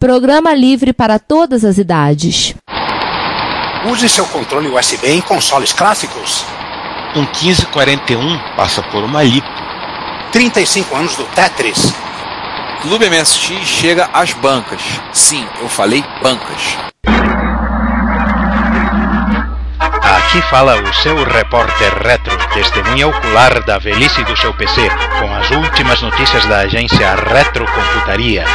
Programa livre para todas as idades. Use seu controle USB em consoles clássicos. Um 1541 passa por uma lipo. 35 anos do Tetris. Clube MSX chega às bancas. Sim, eu falei bancas. Aqui fala o seu repórter retro, testemunha ocular da velhice do seu PC, com as últimas notícias da agência Retrocomputaria.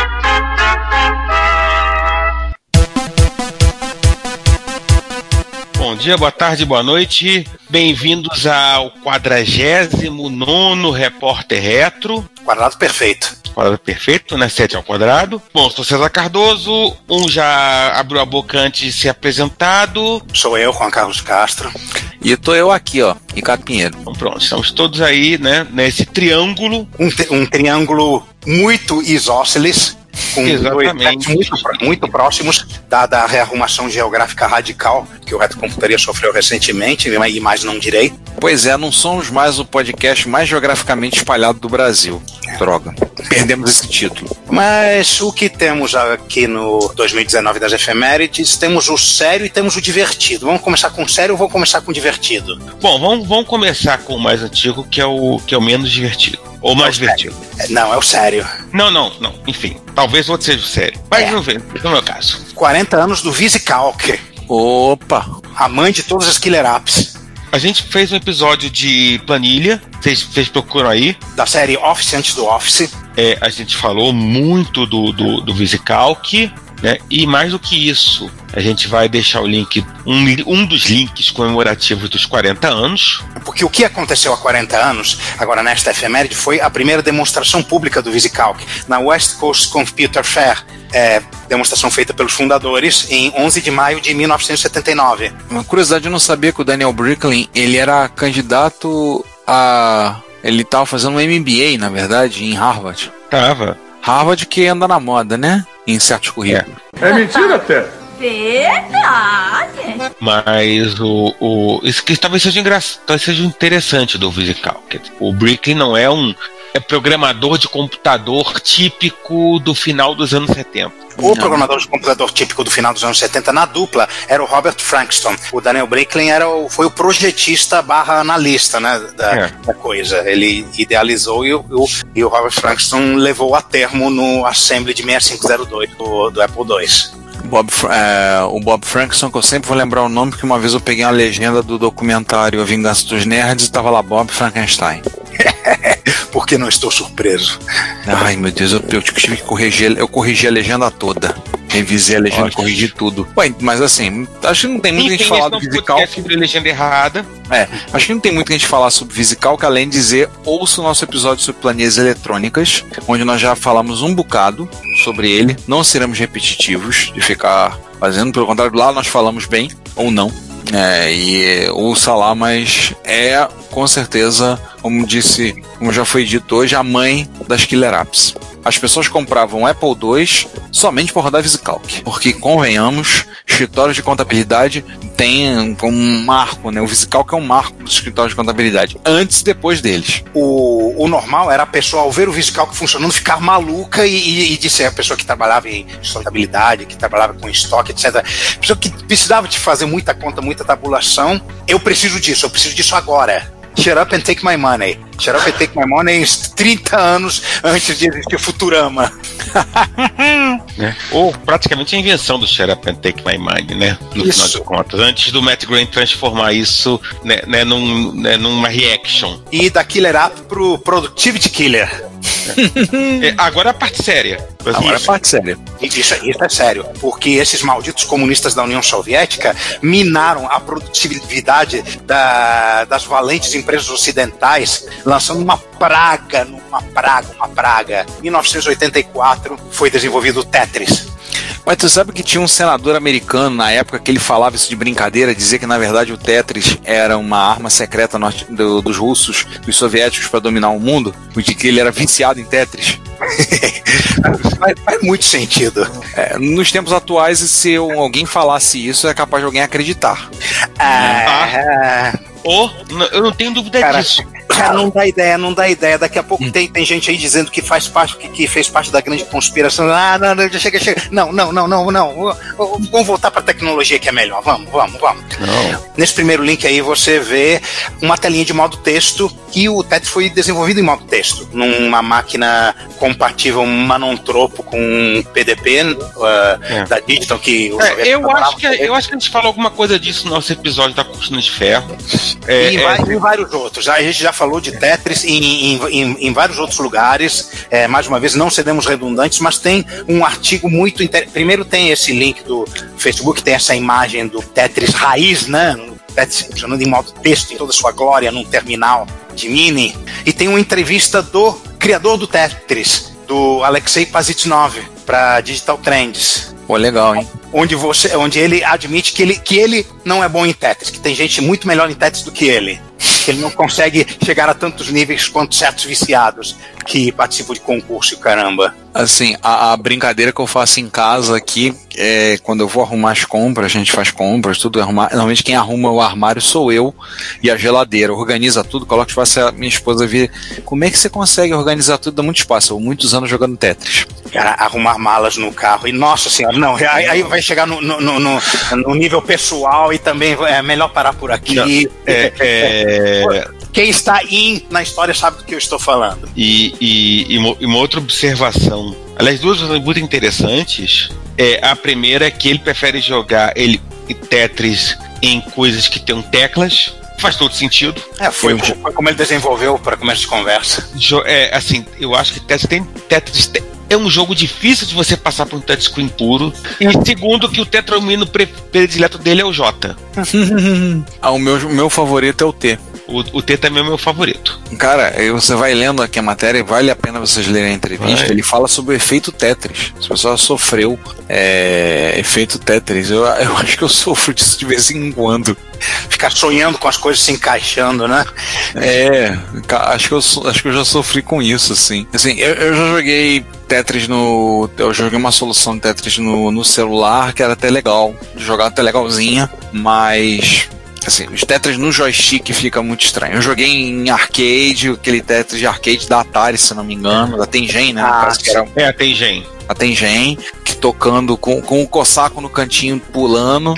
Bom dia, boa tarde, boa noite. Bem-vindos ao 49 Repórter Retro. Quadrado perfeito. Quadrado perfeito, né? 7 ao quadrado. Bom, sou César Cardoso. Um já abriu a boca antes de ser apresentado. Sou eu, Juan Carlos Castro. E tô eu aqui, ó, Ricardo Pinheiro. Então pronto, estamos todos aí, né? Nesse triângulo. Um, um triângulo muito isósceles com Exatamente. muito, muito próximos, dada a rearrumação geográfica radical que o Retrocomputaria sofreu recentemente, e mais não direi. Pois é, não somos mais o podcast mais geograficamente espalhado do Brasil. Droga. Perdemos esse título. Mas o que temos aqui no 2019 das efemérides, temos o sério e temos o divertido. Vamos começar com o sério ou vamos começar com o divertido? Bom, vamos, vamos começar com o mais antigo, que é o, que é o menos divertido. Ou mais divertido. Não, é o sério. Não, não, não. Enfim, talvez outro seja o sério. Mas É. não vê, no meu caso. 40 anos do VisiCalc, Opa! a mãe de todas as killer apps. A gente fez um episódio de planilha, vocês, vocês procuram aí. Da série Office antes do Office. É, a gente falou muito do, do, do VisiCalc, né? E mais do que isso, a gente vai deixar o link, um, um dos links comemorativos dos 40 anos. Porque o que aconteceu há 40 anos, agora nesta efeméride, foi a primeira demonstração pública do VisiCalc na West Coast Computer Fair. É, demonstração feita pelos fundadores em 11 de maio de 1979. Uma curiosidade, eu não sabia que o Daniel Bricklin, ele era candidato a... Ele tava fazendo um MBA, na verdade, em Harvard. Tava. Harvard que anda na moda, né? Em certos currículos. É mentira até. Verdade. Mas o, o isso que talvez seja engraçado, talvez seja interessante do. Quer dizer, O Bricklin não é um é programador de computador típico do final dos anos 70. O programador de computador típico do final dos anos 70 na dupla era o Robert Frankston. O Daniel Bricklin era o, foi o projetista barra analista né, da, É. da coisa. Ele idealizou e o, o- e o Robert Frankston levou a termo no Assembly de 6502 do, do Apple II. Bob, é, o Bob Frankson, que eu sempre vou lembrar o nome, porque uma vez eu peguei uma legenda do documentário A Vingança dos Nerds e tava lá Bob Frankenstein. Porque não estou surpreso. Ai, meu Deus, eu, eu tive que corrigir, eu corrigi a legenda toda. Revisei a legenda e corrigi tudo. Ué, mas assim, acho que não tem muito que a gente falar do Visical. sobre legenda errada. É, acho que não tem muito que a gente falar sobre Visical, que além de dizer, ouça o nosso episódio sobre planilhas eletrônicas, onde nós já falamos um bocado sobre ele. Não seremos repetitivos de ficar fazendo, pelo contrário, lá nós falamos bem, ou não. É, e ouça lá, mas é com certeza, como disse, como já foi dito hoje, a mãe das killer apps. As pessoas compravam Apple II somente para rodar VisiCalc. Porque, convenhamos, escritórios de contabilidade têm um marco, né? O VisiCalc é um marco dos escritórios de contabilidade. Antes e depois deles. O, o normal era a pessoa, ao ver o VisiCalc funcionando, ficar maluca e, e, e a pessoa que trabalhava em contabilidade, que trabalhava com estoque, etc. Pessoa que precisava de fazer muita conta, muita tabulação. Eu preciso disso, eu preciso disso agora. Shut up and take my money. Shut up and take my money em 30 anos antes de existir o Futurama. né? Ou praticamente a invenção do Shut Up and Take My Money, né? No Isso. final de contas. Antes do Matt Grant transformar isso né, né, num, né, numa reaction. E da Killer App pro Productivity Killer. É, agora a parte séria. Agora é Isso. parte séria. Isso, isso é sério, porque esses malditos comunistas da União Soviética minaram a produtividade da- das valentes empresas ocidentais, lançando uma praga, uma praga, uma praga. Em 1984 foi desenvolvido o Tetris. Mas tu sabe que tinha um senador americano na época que ele falava isso de brincadeira, dizia que na verdade o Tetris era uma arma secreta do- dos russos, dos soviéticos para dominar o mundo, de que ele era viciado em Tetris. faz, faz muito sentido. É, nos tempos atuais, se alguém falasse isso, é capaz de alguém acreditar. Ah, Ou, n- eu não tenho dúvida disso. Cara, não dá ideia, não dá ideia. Daqui a pouco tem, tem gente aí dizendo que faz parte, que, que fez parte da grande conspiração. Ah, não, não, chega, chega. Não, não, não, não, não. Vamos voltar pra tecnologia que é melhor. Vamos, vamos, vamos. Não. Nesse primeiro link aí você vê uma telinha de modo texto que o Tetris foi desenvolvido em modo texto, numa máquina compatível Manontropo com PDP uh, É. da Digital que o É, eu, acho que, eu acho que a gente falou alguma coisa disso no nosso episódio da Cortina de Ferro. É, e, é, vai- e vários outros. A gente já falou de Tetris em, em, em- vários outros lugares. É, mais uma vez, não seremos redundantes, mas tem um artigo muito interessante. Primeiro tem esse link do Facebook, tem essa imagem do Tetris raiz, né? Tetris funcionando em modo texto em toda sua glória num terminal de mini. E tem uma entrevista do criador do Tetris, do Alexei Pazitnov, para Digital Trends Pô, legal, hein? onde você, onde ele admite que ele, que ele não é bom em Tetris, que tem gente muito melhor em Tetris do que ele, ele não consegue chegar a tantos níveis quanto certos viciados que participam de concurso caramba. Assim, a, a brincadeira que eu faço em casa aqui é quando eu vou arrumar as compras, a gente faz compras, tudo arrumar. Normalmente quem arruma o armário sou eu e a geladeira. Organiza tudo, coloca espaço. A minha esposa vê como é que você consegue organizar tudo, dá muito espaço. Eu muitos anos jogando Tetris. Cara, arrumar malas no carro. E nossa senhora, não, aí, aí vai chegar no, no, no, no- nível pessoal e também é melhor parar por aqui. é, é, Quem está in na história sabe do que eu estou falando. e, e, e uma, e uma outra observação. Aliás, duas coisas muito interessantes. É, a primeira é que ele prefere jogar ele e Tetris em coisas que tenham teclas. Faz todo sentido. É, foi, Eu- foi como ele desenvolveu para começo de conversa. Jo- é, assim, eu acho que Tetris tem Tetris te- é um jogo difícil de você passar por um touchscreen puro. E segundo que o tetromino pre- predileto dele é o J. ah, o meu, o meu favorito é o T. O, o T também é o meu favorito. Cara, você vai lendo aqui a matéria, vale a pena vocês lerem a entrevista. Vai. Ele fala sobre o efeito Tetris. Se a pessoa sofreu é, efeito Tetris, eu, eu acho que eu sofro disso de vez em quando. Ficar sonhando com as coisas se encaixando, né? É, acho que eu, acho que eu já sofri com isso, assim. Assim, eu, eu já joguei Tetris no. Eu joguei uma solução de Tetris no, no celular que era até legal. Jogar até legalzinha, mas. Assim, os Tetris no joystick fica muito estranho. Eu joguei em arcade, aquele Tetris de arcade da Atari, se não me engano, da Tengen, né? Ah, É, tem gente. a Tengen, tocando com, com o Cossaco no cantinho pulando.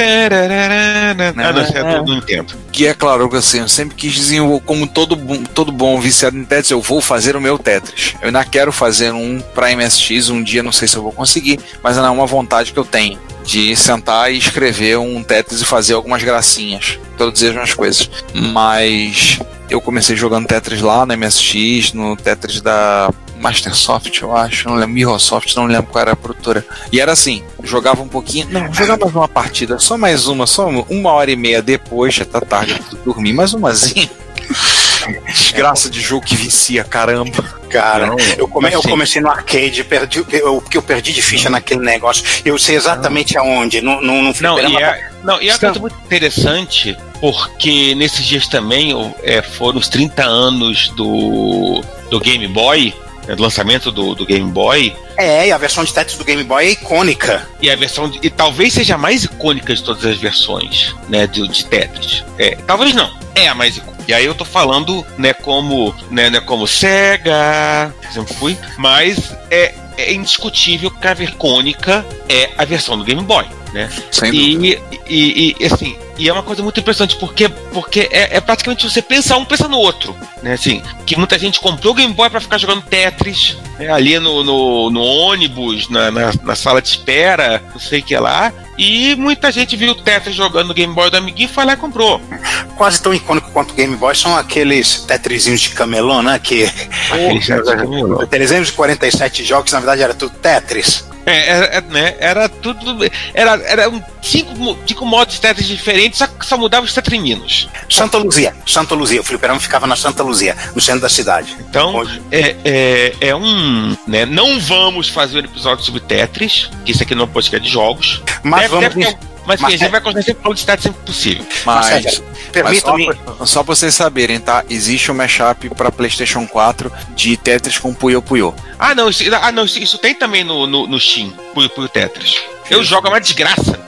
Ah, não, é. Que é claro que assim, eu sempre quis desenvolver, como todo, bom- todo bom viciado em Tetris, eu vou fazer o meu Tetris. Eu ainda quero fazer um pra MSX um dia, não sei se eu vou conseguir, mas é uma vontade que eu tenho de sentar e escrever um Tetris e fazer algumas gracinhas, produzir as minhas coisas. Mas eu comecei jogando Tetris lá na MSX, no Tetris da Mastersoft, eu acho, não lembro, Microsoft, não lembro qual era a produtora. E era assim, jogava um pouquinho, não, jogava mais uma partida, só mais uma, só uma, uma hora e meia depois, já tá tarde, dormir, mais umazinha. Desgraça de jogo que vicia, caramba. Cara, Não, eu, come- eu comecei no arcade, perdi, eu, porque eu perdi de ficha naquele negócio. Eu sei exatamente aonde. No, no, no Não, fliperama. e é, não, e é uma coisa muito interessante, porque nesses dias também é, foram os 30 anos do, do Game Boy, do lançamento do, do Game Boy, É, e a versão de Tetris do Game Boy é icônica. e a versão de- e talvez seja a mais icônica de todas as versões, né, de, de Tetris. É, talvez não, é a mais icônica. E aí eu tô falando, né, como, né, né, como Sega, sempre fui, mas é, é indiscutível que a icônica é a versão do Game Boy, né? Sem dúvida. E, e, e, assim, e é uma coisa muito impressionante, porque, porque é, é praticamente você pensa um, pensa no outro. Né? Assim, que muita gente comprou o Game Boy pra ficar jogando Tetris, né? ali no, no, no ônibus, na, na, na sala de espera, não sei o que lá. E muita gente viu o Tetris jogando no Game Boy do amiguinho e foi lá e comprou. Quase tão icônico quanto o Game Boy são aqueles Tetrisinhos de camelô, né? Que. Aquele chat de camelô. 347 jogos, na verdade, era tudo Tetris. É, era, é, né, era tudo. Era, era um, cinco, cinco modos de Tetris diferentes, só, só mudava os tetriminos. Santa Luzia, Santa Luzia. O fliperama ficava na Santa Luzia, no centro da cidade. Então, é, é, é um. Né, não vamos fazer um episódio sobre Tetris, que isso aqui não é um podcast de jogos. Mas Deve- vamos. deve ter- mas, mas a gente é- vai continuar sempre sempre possível. Mas, Mas, só, pra- só pra vocês saberem, tá? Existe um mashup pra PlayStation 4 de Tetris com Puyo Puyo. Ah, não, isso, ah, não, isso, isso tem também no, no, no Steam, Puyo Puyo Tetris. Eu jogo, é uma desgraça.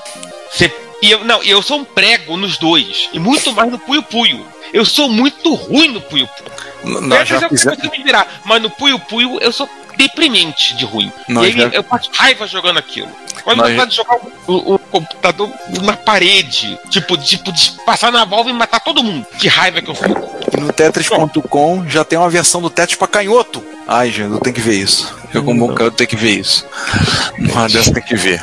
E eu, não, eu sou um prego nos dois, e muito mais no Puyo Puyo. Eu sou muito ruim no Puyo Puyo. Nós já eu fizemos. me virar, mas no Puyo Puyo eu sou deprimente de ruim. Nós e aí já- eu passo raiva jogando aquilo. Quando Nós vontade de jogar o, o computador na parede, tipo, tipo, de passar na válvula e matar todo mundo. Que raiva que eu fico. E no Tetris.com já tem uma versão do Tetris pra canhoto. Ai, gente, eu tenho que ver isso. Eu, como bom cara, eu tenho que ver isso. Uma dessa tem que ver.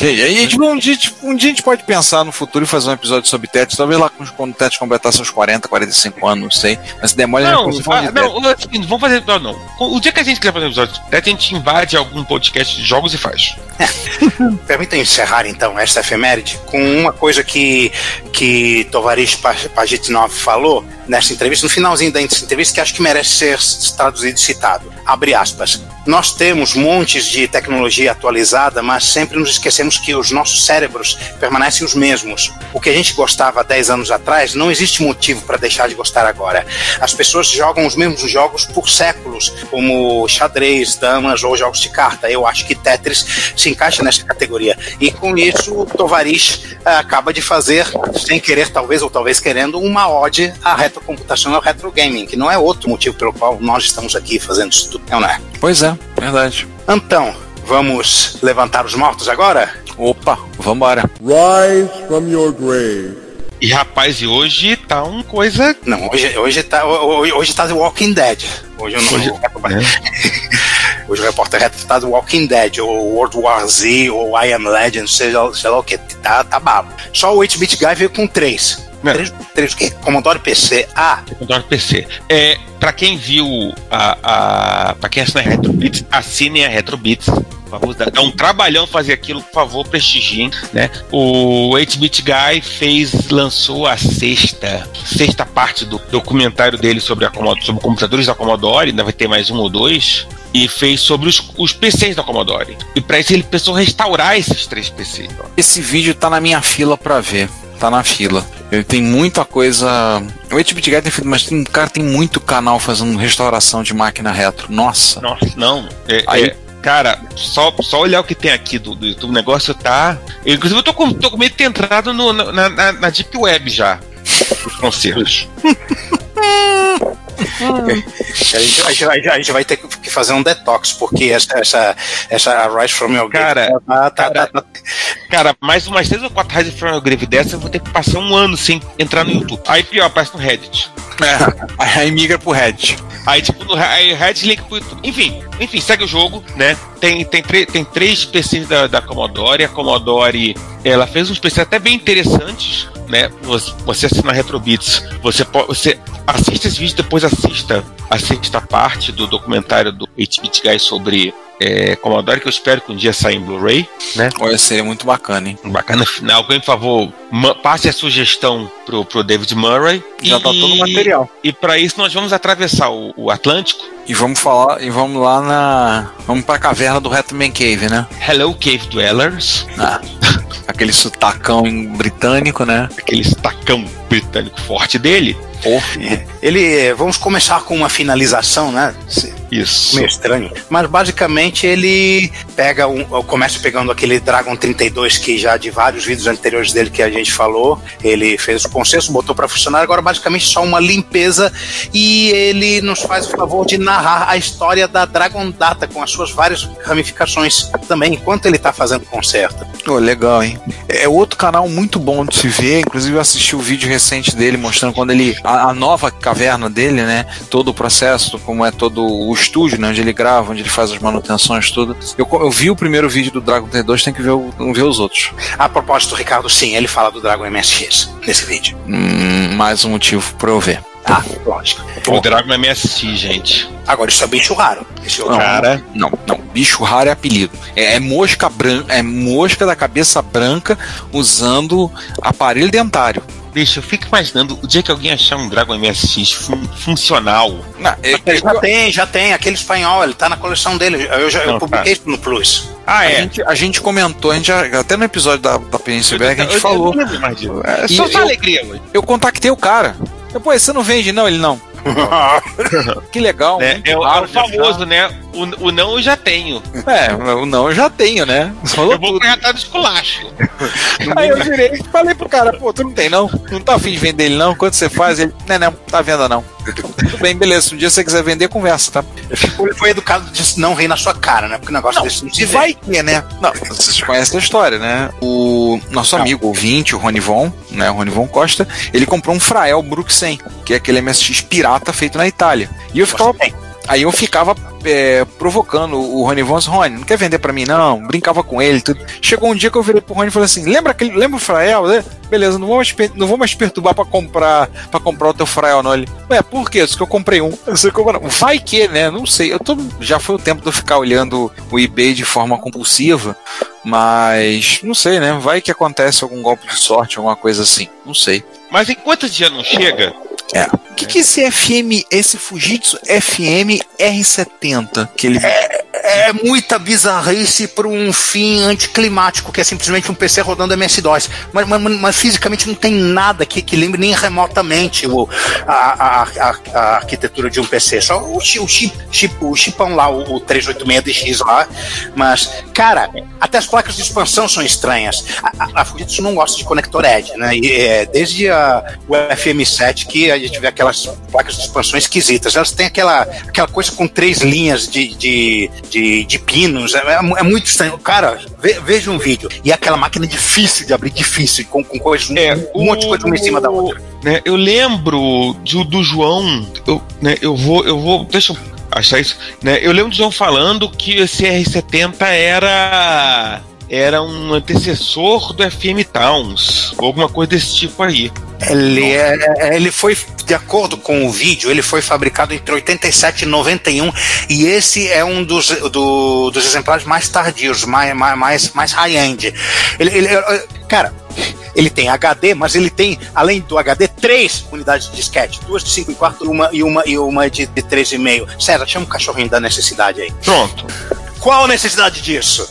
E aí, aí a gente, um, dia, tipo, um dia a gente pode pensar no futuro e fazer um episódio sobre Tetris. Talvez lá quando o Tetris completar seus 40, 45 anos, não sei. Mas se demora, a gente Não, consegue falar ah, Tetris. não, assim, não vamos fazer episódio, não. O dia que a gente quiser fazer um episódio, a gente invade algum podcast de jogos e faz. Permita encerrar então esta efeméride com uma coisa que, que Tovarish Pa- Pajitnov falou nessa entrevista, no finalzinho da entrevista, que acho que merece ser traduzido e citado. Abre aspas. Nós temos montes de tecnologia atualizada, mas sempre nos esquecemos que os nossos cérebros permanecem os mesmos. O que a gente gostava há 10 anos atrás, não existe motivo para deixar de gostar agora. As pessoas jogam os mesmos jogos por séculos, como xadrez, damas ou jogos de carta. Eu acho que Tetris se encaixa nessa categoria. E com isso, Tovarish ah, acaba de fazer, sem querer talvez, ou talvez querendo, uma ode à retrocomputação e ao retro gaming, que não é outro motivo pelo qual nós estamos aqui fazendo isso não é? Pois é, verdade. Então, vamos levantar os mortos agora? Opa, vambora. Rise from your grave. E rapaz, e hoje tá uma coisa. Não, hoje, hoje, tá, hoje, hoje tá The Walking Dead. Hoje eu não. Hoje- Hoje o repórter reto tá do Walking Dead, ou World War Z, ou I Am Legend, seja, sei lá o que. Tá, tá babo. Só o 8-Bit Guy veio com três. Não. Três, três o quê? Commodore PC. Ah, Controle PC. É, pra quem viu a. a pra quem assina a Retrobits, assinem a Retrobits. Favor, um trabalhão fazer aquilo, por favor, prestigiem, né? O 8-Bit Guy fez, lançou a sexta, sexta parte do documentário dele sobre, a sobre computadores da Commodore, ainda vai ter mais um ou dois, e fez sobre os, os PCs da Commodore. E pra isso ele pensou restaurar esses três PCs. Esse vídeo tá na minha fila pra ver. Tá na fila. Ele tem muita coisa. O 8-Bit Guy tem feito, mas tem, cara, tem muito canal fazendo restauração de máquina retro. Nossa. Nossa, não. É, Aí- é, cara, só, só olhar o que tem aqui do, do YouTube, o negócio tá. Eu, inclusive, eu tô com, tô com medo de ter entrado no- na, na, na Deep Web já. Os concertos. a gente, a, gente, vai- a gente vai ter que fazer um detox, porque essa, essa, essa Rise from Your Grave Cara, tá, tá, cara, tá- Cara, mais umas três ou quatro Rise from a Grave dessa, eu vou ter que passar um ano sem entrar no YouTube. Aí pior, aparece no Reddit. É, aí migra pro Red. Aí, tipo, no aí, Reddit link pro YouTube. Enfim, enfim, segue o jogo, né? Tem, tem, tem três PCs da, da Commodore. A Commodore, ela fez uns PCs até bem interessantes, né? Você, assina a Retrobits, você, po- você assiste esse vídeo, depois assista a sexta parte do documentário do 8-Bit Guy sobre é, Commodore, que eu espero que um dia saia em Blu-ray, né? Olha, seria muito bacana, hein? Bacana final. Alguém, por favor, passe a sugestão pro, pro David Murray. Já tá todo o material. E para isso nós vamos atravessar o, o Atlântico. E vamos falar, e vamos lá na. Vamos pra caverna do Reto Man Cave, né? Hello Cave Dwellers, Ah, aquele sotacão britânico, né? aquele estacão britânico forte dele. Ele, vamos começar com uma finalização, né? Se- Isso. meio estranho. Mas basicamente ele pega um, começa pegando aquele Dragon 32 que já de vários vídeos anteriores dele que a gente falou, ele fez o consenso, botou para funcionar, agora basicamente só uma limpeza e ele nos faz o favor de narrar a história da Dragon Data com as suas várias ramificações também, enquanto ele tá fazendo o conserto. Pô, legal, hein? É outro canal muito bom de se ver. Inclusive, eu assisti o vídeo recente dele mostrando quando ele. A, a nova caverna dele, né? Todo o processo, como é todo o estúdio, né? Onde ele grava, onde ele faz as manutenções, tudo. Eu, eu vi o primeiro vídeo do Dragon 32, tem que ver, o- ver os outros. A propósito, Ricardo, sim, ele fala do Dragon MSX nesse vídeo. Hum, mais um motivo pra eu ver. Tá, lógico. O Dragon MSX, gente. Agora, isso é bicho raro. Esse outro Cara, Não, não. Bicho raro é apelido. É, é mosca branca, é mosca da cabeça branca usando aparelho dentário. Deixa, eu fico imaginando o dia que alguém achar um Dragon MSX fun- funcional. Não, é- é- Já tem, já tem, aquele espanhol, ele tá na coleção dele. Eu, já, eu Não, publiquei tá. isso no Plus. Ah, a, é. gente, a gente comentou, a gente já- até no episódio da, da Ibérica, a gente Eu- eu falou. disso. É só eu- alegria hoje. Eu contactei o cara. Eu, Pô, você não vende, não? Ele não. Que legal. É, o- é raro o achar. famoso, né? O, o não eu já tenho. É, o não eu já tenho, né? Falou Eu vou tudo. atrás do esculacho. Aí eu virei e falei pro cara, pô, tu não tem não? Não tá afim de vender ele não? Quanto você faz? Ele, não, não, tá à venda não. Tudo bem, beleza. Se um dia você quiser vender, conversa, tá? Ele foi educado de não rir na sua cara, né? Porque o negócio desse não se E vai que, né? Não, vocês conhecem a história, né? O nosso amigo ouvinte, o Ronivon, né? O Ronivon Costa, ele comprou um Frael Brook 100, que é aquele MSX pirata feito na Itália. E eu ficava. Você tem. Aí eu ficava é, provocando o Rony Von, Rony, não quer vender pra mim não? Brincava com ele, tudo. Chegou um dia que eu virei pro Rony e falei assim: lembra aquele, lembra o Frael? né? Beleza, não vou mais, não vou mais perturbar pra comprar para comprar o teu Frael, não. Ele, ué, por quê? Isso que eu comprei um. Eu sei. Vai que, né? Não sei. Eu tô, já foi o tempo de eu ficar olhando o eBay de forma compulsiva, mas não sei, né? Vai que acontece algum golpe de sorte, alguma coisa assim. Não sei. Mas enquanto esse dia não chega, É. O que, que esse FM, esse Fujitsu FM R70 que ele É muita bizarrice para um fim anticlimático, que é simplesmente um PC rodando MS-DOS. Mas, mas- mas fisicamente não tem nada que, que lembre nem remotamente o, a, a- a- a arquitetura de um PC. Só o, o, chip, chip- o chipão lá, o, o 386DX lá. Mas, cara, até as placas de expansão são estranhas. A, a, a Fujitsu não gosta de conector Edge, né? E, é, desde a, o FM7 que a gente vê aquelas placas de expansão esquisitas. Elas têm aquela, aquela coisa com três linhas de, de, de, de pinos. É, é é muito estranho. Cara, ve- veja um vídeo. E é aquela máquina difícil de abrir, difícil, com, com coisas, É, um, um monte de coisa uma em cima da outra. né, eu lembro de- do João, eu, né, eu vou, eu vou, deixa eu achar isso, né, eu lembro do João falando que esse R70 era era um antecessor do FM Towns, ou alguma coisa desse tipo aí. Ele, é- ele foi, de acordo com o vídeo, ele foi fabricado entre 87 e 91 e esse é um dos, do- dos exemplares mais tardios, mais, mais- mais, high-end. Ele, ele- cara, ele tem HD, mas ele tem, além do HD, três unidades de disquete. Duas de 5 e 4 e uma, e uma, e uma de, de 3,5. César, chama o cachorrinho da necessidade aí. Pronto. Qual a necessidade disso?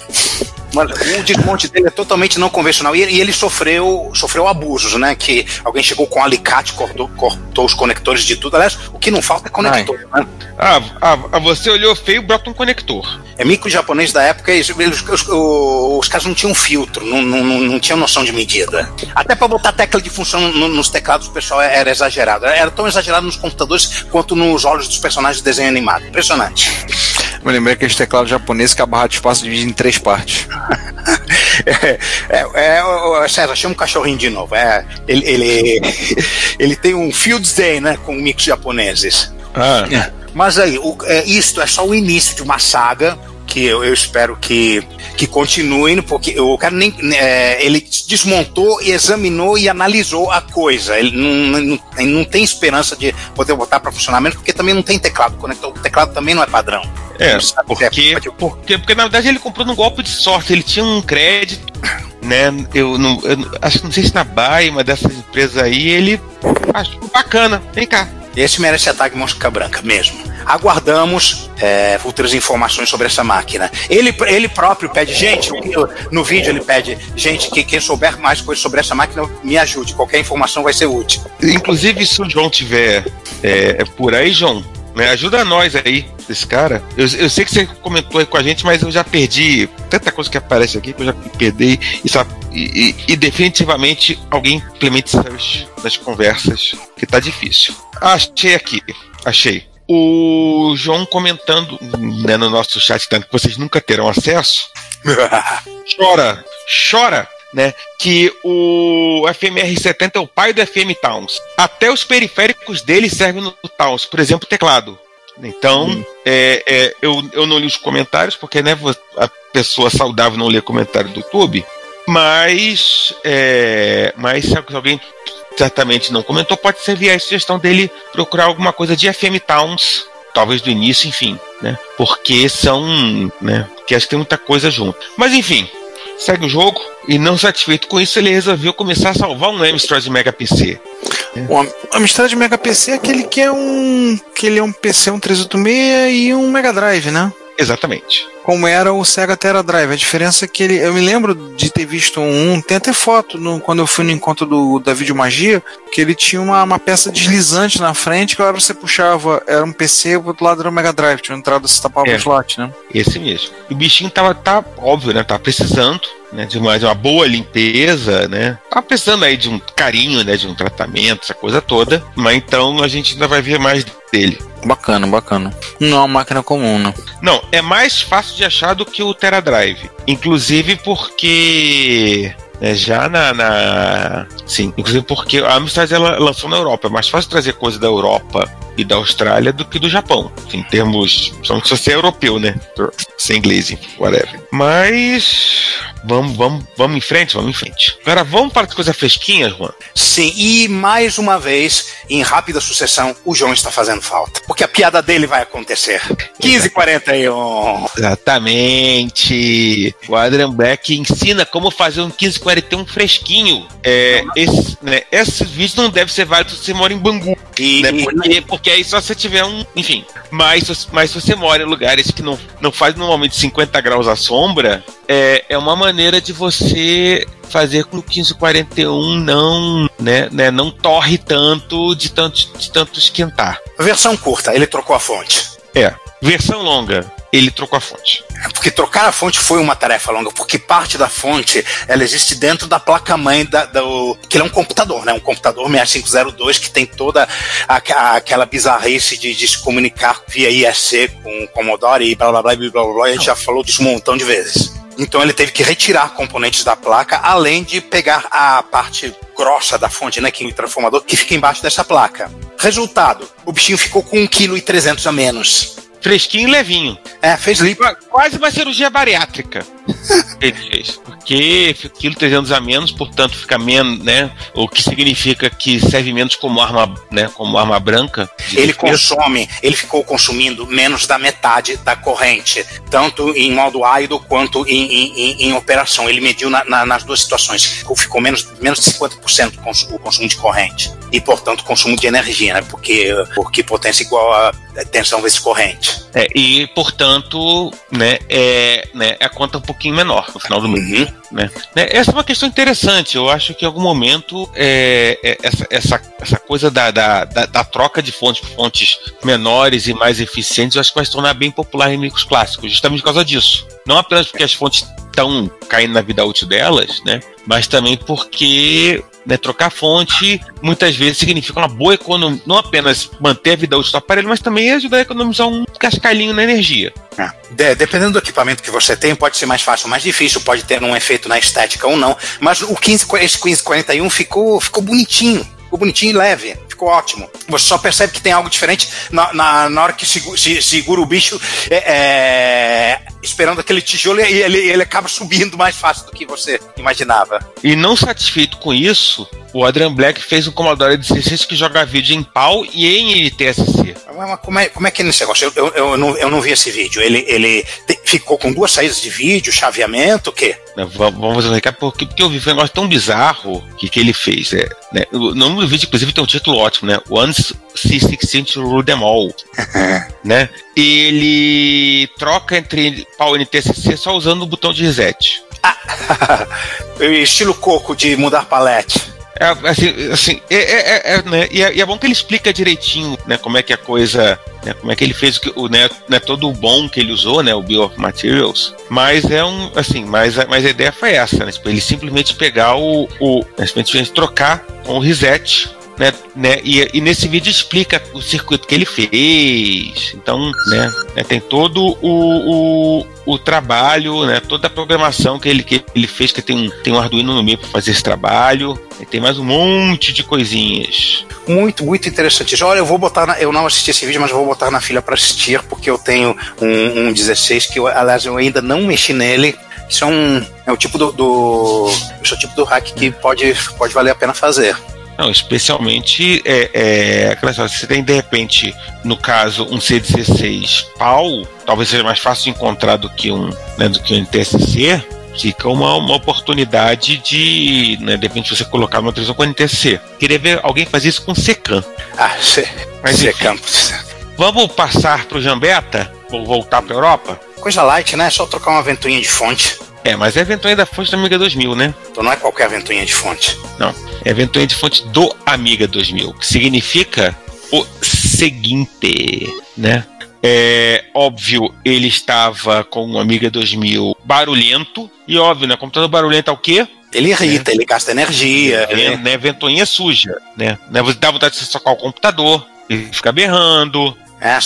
Mas o desmonte dele é totalmente não convencional e ele, e ele sofreu, sofreu abusos, né? Que alguém chegou com um alicate, cortou, cortou os conectores de tudo. Aliás, o que não falta é conector. Né? Ah, ah, ah, você olhou feio, brota um conector. É micro japonês da época, eles, eles- os, os- caras não tinham filtro, não, não, não, não tinham noção de medida. Até para botar tecla de função no- nos teclados, o pessoal era exagerado. Era tão exagerado nos computadores quanto nos olhos dos personagens de desenho animado. Impressionante. Eu lembrei aquele teclado japonês que a barra de espaço divide em três partes. É, é, é, ô, César, chama o cachorrinho de novo. É, ele, ele, ele tem um Fields Day, né? Com mix japoneses. Ah, Mas aí, o, é, isto é só o início de uma saga que eu, eu espero que, que continue, porque o cara nem é, ele desmontou examinou e analisou a coisa. Ele não, não, não tem esperança de poder botar para funcionamento, porque também não tem teclado. O teclado também não é padrão. É, sabe porque, é- porque, porque na verdade ele comprou num golpe de sorte, ele tinha um crédito, né? Eu não, eu não- acho que não sei se na Bahia, uma dessas empresas aí, ele achou bacana, vem cá. Esse merece ataque mosca branca mesmo. Aguardamos é, futuras informações sobre essa máquina. Ele, ele próprio pede, gente, no vídeo ele pede, gente, que quem souber mais coisas sobre essa máquina, me ajude. Qualquer informação vai ser útil. Inclusive, se o João tiver é, é por aí, João, né, ajuda nós aí, esse cara. Eu, eu sei que você comentou aí com a gente, mas eu já perdi tanta coisa que aparece aqui que eu já perdi e, sabe, e, e- e definitivamente alguém implemente isso nas, conversas, que tá difícil. Achei aqui, achei. O João comentando né, no nosso chat, tanto que vocês nunca terão acesso, chora, chora, né? Que o FMR70 é o pai do FM Towns. Até os periféricos dele servem no Towns, por exemplo, o teclado. Então, é, é, eu, eu não li os comentários, porque né, a pessoa saudável não lê comentário do YouTube. Mas, é, mas se alguém certamente não comentou, pode servir a sugestão dele procurar alguma coisa de FM Towns, talvez do início, enfim, né? Porque são, né? Que acho que tem muita coisa junto. Mas enfim, segue o jogo e não satisfeito com isso, ele resolveu começar a salvar um Amstrad Mega PC. O Am- Amstrad Mega PC é aquele que é um. que ele é um PC, um 386 e um Mega Drive, né? Exatamente. Como era o Sega Terra Drive. A diferença é que ele, eu me lembro de ter visto um, tem até foto no, quando eu fui no encontro do da Videomagia, que ele tinha uma, uma peça deslizante na frente, que a hora você puxava, era um PC, o outro lado era um Mega Drive, tinha entrada, você tapava É. o slot, né? Esse mesmo. O bichinho tava, tá óbvio, né? Tá precisando. Né, de, uma, de uma boa limpeza, né? Tá precisando aí de um carinho, né? De um tratamento, essa coisa toda. Mas então a gente ainda vai ver mais dele. Bacana, bacana. Não é uma máquina comum, né? Não, é mais fácil de achar do que o Tera Drive. Inclusive porque. né, já na, na- Sim, inclusive porque a Amstrad ela lançou na Europa. É mais fácil trazer coisa da Europa e da Austrália do que do Japão. Em termos. Só se você é europeu, né? Sem inglês, whatever. Mas. Vamos, vamos, vamos em frente, vamos em frente. Agora vamos para as coisas fresquinhas, Juan. Sim, e mais uma vez, em rápida sucessão, o João está fazendo falta. Porque a piada dele vai acontecer. 15h41. Exatamente. O Adrian Black ensina como fazer um 1541 fresquinho. É, esse, né, esse vídeo não deve ser válido se você mora em Bangu. E, Né, porque, porque aí só se você tiver um. Enfim. Mas, se- mas se você mora em lugares que não, não faz normalmente 50 graus à sombra, é, é uma maneira de você fazer com que o 1541 não, né, né, não torre tanto de tanto, de tanto esquentar. versão curta, ele trocou a fonte. É. Versão longa, ele trocou a fonte. Porque trocar a fonte foi uma tarefa longa, porque parte da fonte ela existe dentro da placa-mãe da, do. que é um computador, né? Um computador 6502 que tem toda a- a- aquela bizarrice de, de se comunicar via ISC com o Commodore e blá blá blá blá blá blá. A gente já falou disso um montão de vezes. Então ele teve que retirar componentes da placa, além de pegar a parte grossa da fonte, né, que é o transformador, que fica embaixo dessa placa. Resultado, o bichinho ficou com 1,3 kg a menos. Fresquinho e levinho. É, fez lipo. Qua- Quase uma cirurgia bariátrica. Ele fez. Porque fica quilo 300 a menos, portanto fica menos, né? O que significa que serve menos como arma, né? Como arma branca. de Ele defesa. consome, ele ficou consumindo menos da metade da corrente, tanto em modo árido quanto em, em- em- em operação. Ele mediu na- na- nas duas situações. Ficou, menos, menos de 50% o consu- o consumo de corrente. E, portanto, consumo de energia, né? Porque, porque potência igual a tensão vezes corrente. É, e, portanto, né, é, né, a conta um pouquinho menor no final do mês. Uhum. né? Né, Essa é uma questão interessante. Eu acho que em algum momento é, é, essa, essa, essa coisa da, da, da, da troca de fontes por fontes menores e mais eficientes, eu acho que vai se tornar bem popular em micros clássicos, justamente por causa disso. Não apenas porque as fontes estão caindo na vida útil delas, né? Mas também porque né, trocar fonte muitas vezes significa uma boa economia, não apenas manter a vida útil do aparelho, mas também ajudar a economizar um cascalhinho na energia. É. De- dependendo do equipamento que você tem, pode ser mais fácil ou mais difícil, pode ter um efeito na estética ou não. Mas o 15, esse 1541 ficou, ficou bonitinho. Ficou bonitinho e leve. Ficou ótimo. Você só percebe que tem algo diferente na, na, na hora que segu- se- segura o bicho é, é, esperando aquele tijolo e ele, ele acaba subindo mais fácil do que você imaginava. E não satisfeito com isso, o Adrian Black fez um Commodore 16 que joga vídeo em PAL e em NTSC. Mas como é, como é que é nesse negócio? Eu, eu, eu não, eu não vi esse vídeo. Ele, ele te- ficou com duas saídas de vídeo, chaveamento, o quê? Né, va- Vamos fazer um recap, porque, porque eu vi um negócio tão bizarro que, que ele fez. É, né? O nome do vídeo, inclusive, tem um título ótimo, né? Once C16 to rule them all. né? Ele troca entre PAL e NTSC só usando o botão de reset. Estilo coco de mudar palete. É, assim, assim, é, é- é- é, né, e, é, e é bom que ele explica direitinho, né, como é que a coisa, né, como é que ele fez o, né, né, todo o bom que ele usou, né, o Bill of Materials, mas é um, assim, mas, a- mas a ideia foi essa, né, tipo, ele simplesmente pegar o, o né, simplesmente trocar com o reset, né, né, e, e nesse vídeo explica o circuito que ele fez, então, né, né, tem todo o, o, o trabalho, né, toda a programação que ele, que ele fez, que tem um, tem um Arduino no meio para fazer esse trabalho, e tem mais um monte de coisinhas. Muito, muito interessante. isso. Olha, eu vou botar. Na, eu não assisti esse vídeo, mas vou botar na fila para assistir, porque eu tenho um, um 16 que, eu, aliás, eu ainda não mexi nele. Isso é um. É o tipo do. do esse é o tipo do hack que pode, pode valer a pena fazer. Não, especialmente é, é aquela história, se você tem de repente, no caso, um C16 pau, talvez seja mais fácil de encontrar do que um, né, do que um NTSC, fica uma, uma oportunidade de, né, de repente, você colocar uma televisão com NTSC. Queria ver alguém fazer isso com Secan. Ah, C, Mas. Campos. Vamos passar para o Jambeta? Vou voltar para Europa? Coisa light, né? É só trocar uma ventoinha de fonte. É, mas é a ventoinha da fonte do Amiga 2000, né? Então não é qualquer ventoinha de fonte. Não. É a ventoinha de fonte do Amiga 2000, que significa o seguinte, né? É óbvio, ele estava com o Amiga 2000 barulhento, e óbvio, né? Computador barulhento é o quê? Ele irrita, ele gasta energia. É, né? Ventoinha suja, né? né? Você dá vontade de você socar o computador, ele fica berrando, É,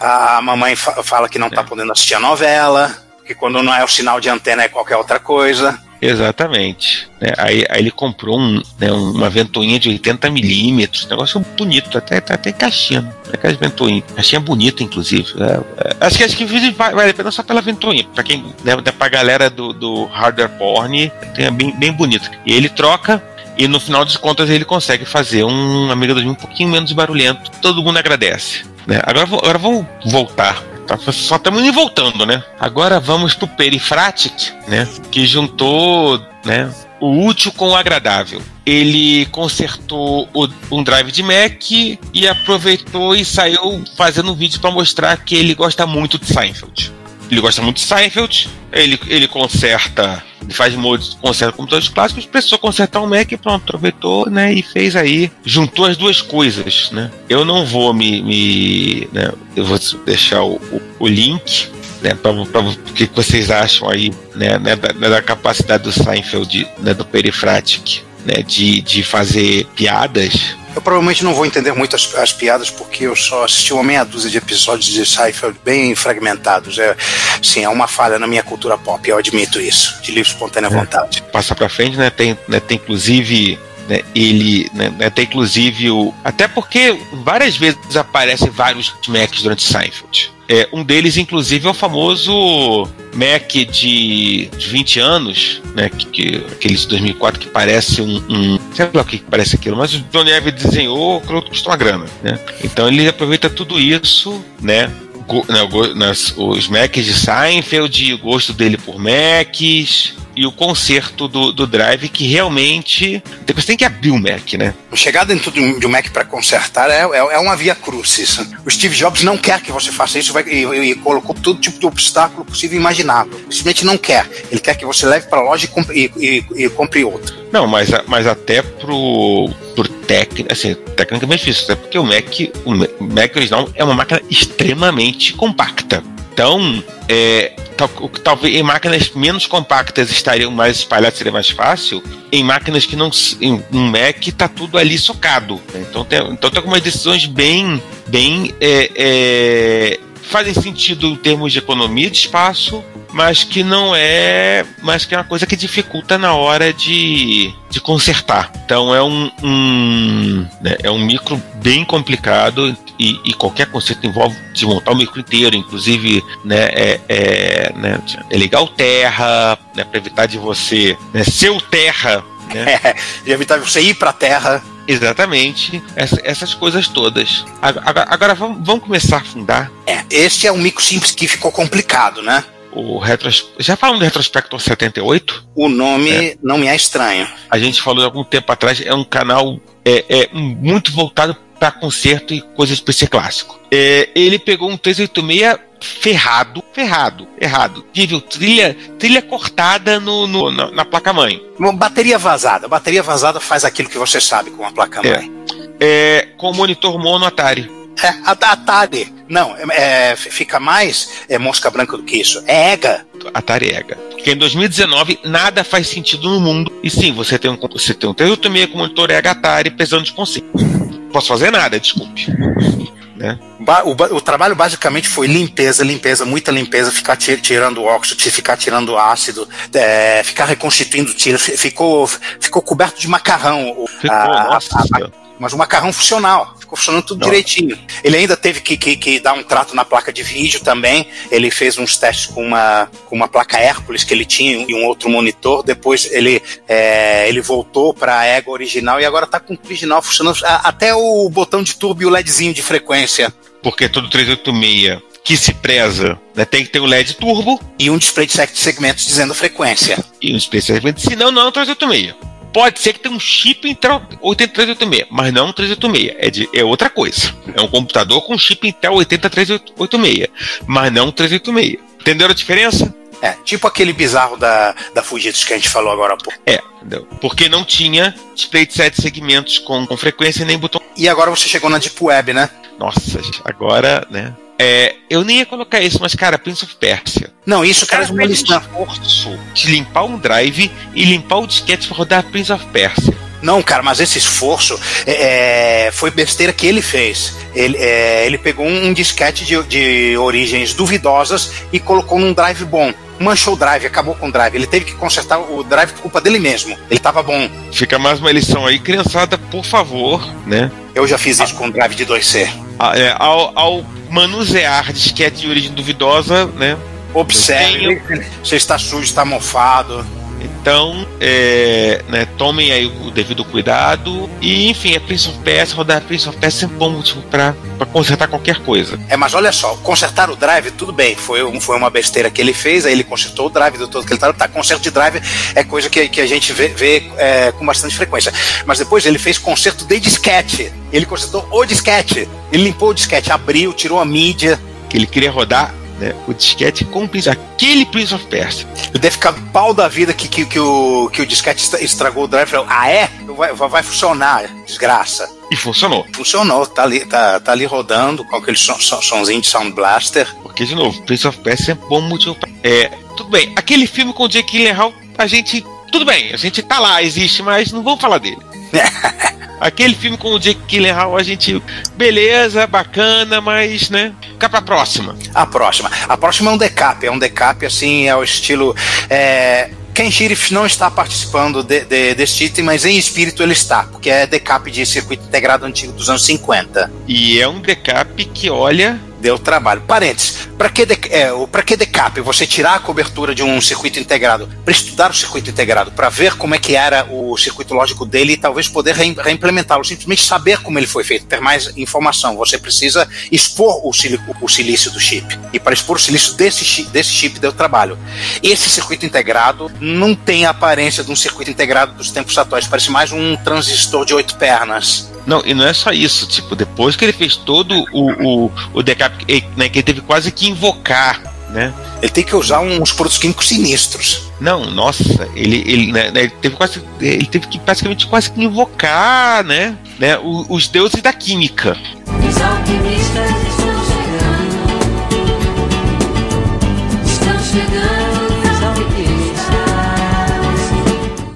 a, a mamãe fa- fala que não tá podendo assistir a novela, que quando não é o sinal de antena é qualquer outra coisa. Exatamente. né? Aí, aí ele comprou um, né, uma ventoinha de 80 milímetros, negócio bonito, até, até, até caixinha, né? aquelas ventoinhas. Caixinha bonita, inclusive. É, é, acho que acho que vale a pena só pela ventoinha. Pra quem, né, pra galera do, do hardware porn, tem é bem, bem bonito. E ele troca. E no final das contas ele consegue fazer um Amiga 2000 um pouquinho menos barulhento. Todo mundo agradece. Né? Agora, agora vamos voltar Tá, Só estamos indo voltando, né? Agora vamos pro Perifratic, né? Que juntou, né? O útil com o agradável. Ele consertou o- um drive de Mac e aproveitou e saiu fazendo um vídeo para mostrar que ele gosta muito de Seinfeld. Ele gosta muito de Seinfeld, ele, ele conserta, ele faz mods, conserta computadores clássicos, precisou consertar um Mac e pronto, aproveitou, né, e fez aí, juntou as duas coisas, né. Eu não vou me, me né, eu vou deixar o, o, o link, né, para o que vocês acham aí, né, né, da, da capacidade do Seinfeld, né, do Perifratic, né, de, de fazer piadas, Eu provavelmente não vou entender muito as, as piadas porque eu só assisti uma meia dúzia de episódios de Seinfeld bem fragmentados. É, sim, é uma falha na minha cultura pop, eu admito isso, de livre espontânea vontade. passar pra frente, né? Tem, né, tem inclusive. Né, ele né, né, tem inclusive o. Até porque várias vezes aparecem vários Macs durante Seinfeld. É, um deles, inclusive, é o famoso Mac de, de 20 anos, né? Que, que, aquele de 2004 que parece um, um. Sei lá o que parece aquilo, mas o Johnny Ive desenhou, custou uma grana, né? Então ele aproveita tudo isso, né? Né, nas- os Macs de Seinfeld, o gosto dele por Macs e o conserto do, do Drive que realmente você tem que abrir o Mac, né? Chegar dentro de um, de um Mac para consertar é, é, é uma via crucis. O Steve Jobs não quer que você faça isso vai, e, e- colocou todo tipo de obstáculo possível e imaginável. Simplesmente não quer. Ele quer que você leve para a loja e compre, e, e- e compre outro. Não, mas, mas até pro, pro técnico, assim, tecnicamente difícil, até porque o Mac, o Ma- o Mac original é uma máquina extremamente compacta. Então, é, tal- talvez em máquinas menos compactas estariam mais espalhadas, seria mais fácil. Em máquinas que não. Em um Mac tá tudo ali socado. né? Então tem, então tem algumas decisões bem. bem é, é, fazem sentido em termos de economia de espaço, mas que não é. Mas que é uma coisa que dificulta na hora de, de consertar. Então é um, um, né, é um micro bem complicado e, e qualquer conserto envolve desmontar o micro inteiro, inclusive né, é, é, né, é ligar o terra, né, para evitar de você né, ser o terra. Né? E evitar você ir para a Terra. Exatamente, essa- essas coisas todas. Agora, agora- vamos, vamos começar a fundar É, este é um micro simples que ficou complicado, né? O retros... Já falamos do Retrospector 78? O nome não me é estranho. A gente falou algum tempo atrás, é um canal é, é, muito voltado para concerto e coisas de PC clássico. É, ele pegou um 386 ferrado, ferrado, errado. Nível trilha, trilha cortada no, no- na, na placa-mãe. Uma Bateria vazada. Bateria vazada faz aquilo que você sabe com a placa-mãe. É, com monitor mono Atari. É, a a Atari. Não, é, é, fica mais é, mosca branca do que isso. É EGA. Atari EGA. Porque em 2019 nada faz sentido no mundo. E sim, você tem um, você tem um 386 com monitor EGA Atari pesando de. Não posso fazer nada, desculpe. Ba- O, o trabalho basicamente foi limpeza, limpeza, muita limpeza, ficar ti- tirando óxido, ficar tirando ácido, é, ficar reconstituindo tiro. Fi- Ficou, ficou coberto de macarrão. Ficou, a- nossa a- a-. mas o macarrão funcional. Ficou funcionando tudo Não. direitinho. Ele ainda teve que, que- que dar um trato na placa de vídeo também. Ele fez uns testes com uma, com uma placa Hércules que ele tinha e um outro monitor. Depois ele, é, ele voltou para a Ego original e agora está com o original funcionando. Até o botão de turbo e o LEDzinho de frequência. Porque todo 386 que se preza né, tem que ter um LED turbo E um display de sete segmentos dizendo frequência. e um display de senão não é um 386. Pode ser que tenha um chip Intel 8386, mas não um 386. É, de, é outra coisa. É um computador com chip Intel 80386, mas não um 386. Entenderam a diferença? É, tipo aquele bizarro da, da Fujitsu que a gente falou agora há pouco. É, entendeu? Porque não tinha display de sete segmentos com, com frequência nem botão. E agora você chegou na Deep Web, né? Nossa, agora, né? É, eu nem ia colocar isso, mas, cara, Prince of Persia. Não, isso O cara traz uma um lição. esforço de limpar um drive e limpar o disquete para rodar Prince of Persia. Não, cara, mas esse esforço é, é, foi besteira que ele fez. Ele, é, ele pegou um, um disquete de, de origens duvidosas e colocou num drive bom. Manchou o drive, acabou com o drive. Ele teve que consertar o drive por culpa dele mesmo. Ele tava bom. Fica mais uma lição aí, criançada, por favor, né? Eu já fiz isso com drive de 2C. A- é, Ao, ao manusear disquete de origem duvidosa, né? Observe. Você está sujo, está mofado. Então, é, né, tomem aí o devido cuidado. E, enfim, é Prince of Persia, rodar Prince of Persia é sempre bom motivo pra, pra consertar qualquer coisa. É, mas olha só, consertar o drive, tudo bem, foi, um- foi uma besteira que ele fez, aí ele consertou o drive do todo que ele tá. Tá, conserto de drive é coisa que, que a gente vê, vê, é, com bastante frequência. Mas depois ele fez conserto de disquete. Ele consertou o disquete. Ele limpou o disquete, abriu, tirou a mídia. Que ele queria rodar né, o disquete com o Prince, aquele Prince of Persia. Ele deve ficar pau da vida que, que, que, o, que o disquete estra- estragou o drive. Ah, é? Vai, vai funcionar, desgraça. E funcionou. Funcionou, tá ali, tá, tá ali rodando com aquele som, som, sonzinho de Sound Blaster. Porque, de novo, Prince of Persia é bom motivo pra. É, tudo bem, aquele filme com o Jake Gyllenhaal, a gente. Tudo bem, a gente tá lá, existe, mas não vamos falar dele. Aquele filme com o Jake Gyllenhaal, a gente. Beleza, bacana, mas, né? Fica pra próxima. A próxima. A próxima é um decap. É um decap, assim, é o estilo. É... Ken Shirif não está participando de- de- desse item, mas em espírito ele está, porque é decap de circuito integrado antigo dos anos 50. E é um decap que, olha. Deu trabalho. Parênteses, para que, dec- é, que decap? Você tirar a cobertura de um circuito integrado para estudar o circuito integrado, para ver como é que era o circuito lógico dele e talvez poder reim- reimplementá-lo, simplesmente saber como ele foi feito, ter mais informação. Você precisa expor o, sili- o silício do chip. E para expor o silício desse, chi- desse chip deu trabalho. Esse circuito integrado não tem a aparência de um circuito integrado dos tempos atuais, parece mais um transistor de oito pernas. Não, e não é só isso, tipo, depois que ele fez todo o, o, o decap, né, que ele teve quase que invocar, né? Ele tem que usar uns produtos químicos sinistros. Não, nossa, ele, ele, né, né, ele teve quase. Ele teve que praticamente quase que invocar, né? né o- os deuses da química. Os alquimistas estão chegando. Estão chegando os alquimistas.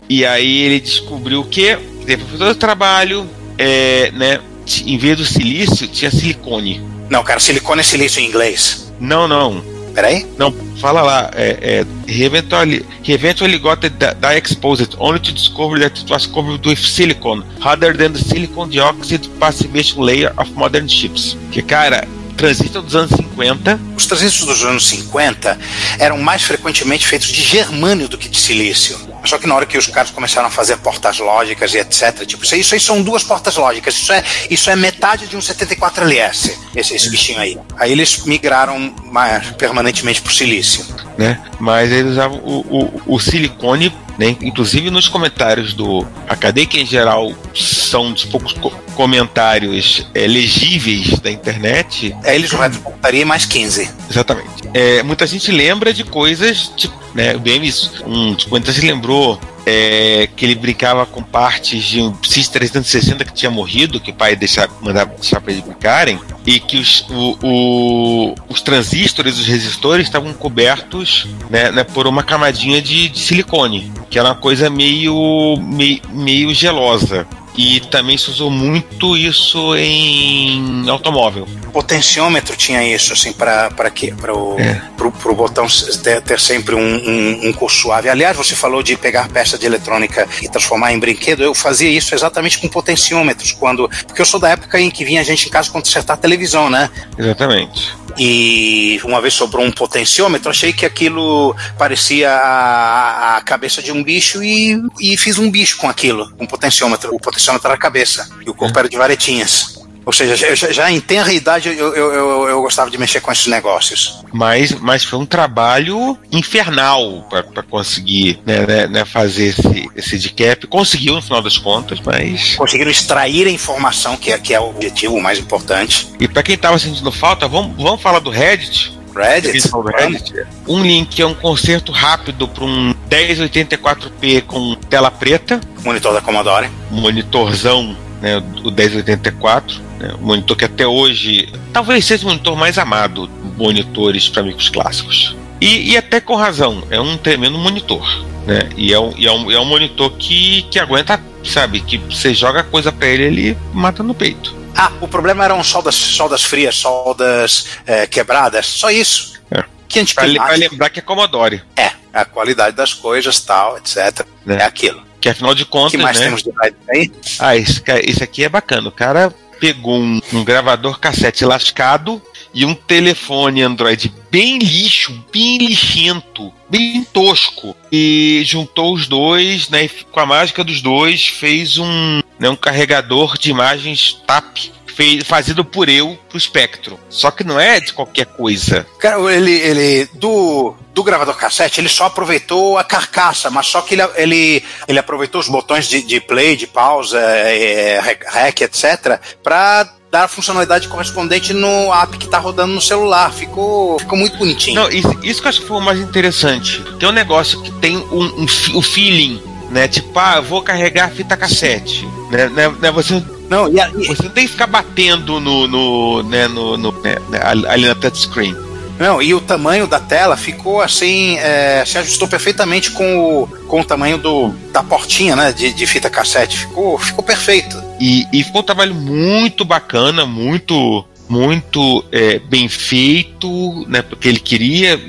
E aí ele descobriu que, depois de todo o trabalho, é, né? Em vez do silício, tinha silicone. Não, cara, silicone é silício em inglês. Não, não. Peraí. Não, fala lá. É, é, he, eventually, he eventually got the di- dye exposed, only to discover that it was covered with silicon, rather than the silicon dioxide passivation layer of modern chips. Que, cara, transistor dos anos 50, Os transistores dos anos 50 eram mais frequentemente feitos de germânio do que de silício. Só que na hora que os caras começaram a fazer portas lógicas e etc, tipo, isso aí, isso aí são duas portas lógicas, isso é, isso é metade de um 74LS, esse, esse bichinho aí. Aí eles migraram mais permanentemente pro silício. né? Mas eles usavam o, o, o silicone, né? Inclusive nos comentários do Academic em geral são dos poucos co- comentários é, legíveis da internet. Aí eles retrocomputaria mais 15. Exatamente. É, muita gente lembra de coisas, tipo, né? Bem isso. Um dos comentários lembrou é, que ele brincava com partes de um PCI 360 que tinha morrido, que o pai deixava, mandava deixar para eles brincarem, e que os, o- o- os transistores, os resistores estavam cobertos né, né, por uma camadinha de, de silicone, que era uma coisa meio, meio, meio gelosa. E também se usou muito isso em automóvel. Potenciômetro tinha isso, assim, para que para o É. pro, pro botão ter, ter sempre um, um, um curso suave. Aliás, você falou de pegar peça de eletrônica e transformar em brinquedo. Eu fazia isso exatamente com potenciômetros, quando porque eu sou da época em que vinha gente em casa consertar a televisão, né? Exatamente. E uma vez sobrou um potenciômetro, achei que aquilo parecia a, a cabeça de um bicho e, e fiz um bicho com aquilo, um potenciômetro. O potenciômetro era a cabeça e o corpo era de varetinhas. Ou seja, já, já- em tenra idade eu, eu, eu, eu gostava de mexer com esses negócios. Mas, mas foi um trabalho infernal para conseguir né, né, né, fazer esse, esse decap. Conseguiu no final das contas, mas. Conseguiram extrair a informação, que é, que é o objetivo mais importante. E para quem tava sentindo falta, vamos, vamos falar do Reddit. Reddit? Reddit. Um link é um conserto rápido para um 1084p com tela preta, Monitor da Commodore. monitorzão, né, o 1084, né, um monitor que até hoje talvez seja o monitor mais amado monitores para micros clássicos. E, e até com razão, é um tremendo monitor. Né? E, é um, e é um, é um monitor que, que aguenta, sabe, que você joga coisa para ele, ele mata no peito. Ah, o problema eram soldas, soldas frias, soldas é, quebradas, só isso. É. Que a gente Pra, le- pra pensa- lembrar que é Commodore. É, a qualidade das coisas, tal, etc. Né? É aquilo. Que afinal de O contas, que mais né? temos de Reddit aí? Ah, esse, esse aqui é bacana. O cara pegou um, um gravador cassete lascado e um telefone Android bem lixo, bem lixento, bem tosco. E juntou os dois, né? e com a mágica dos dois, fez um, né, um carregador de imagens TAP. Fez, fazido por eu pro Spectrum. Só que não é de qualquer coisa. Cara, ele, ele do, do gravador cassete, ele só aproveitou a carcaça, mas só que ele, ele, ele aproveitou os botões de, de play, de pausa, é, rec, rec, etc, para dar a funcionalidade correspondente no app que tá rodando no celular. Ficou, ficou muito bonitinho. Não, isso, isso que eu acho que foi o mais interessante. Tem um negócio que tem um, um, o feeling, né? Tipo, ah, vou carregar a fita cassete. Né, né, você, Não, e, a- e- você não tem que ficar batendo no, no, né, no, no- né, né, ali na touchscreen. não, e o tamanho da tela ficou assim, é, se ajustou perfeitamente com o, com o tamanho do, da portinha, né, de, de fita cassete. Ficou, ficou perfeito. E, e ficou um trabalho muito bacana, muito muito é, bem feito, né? Porque ele queria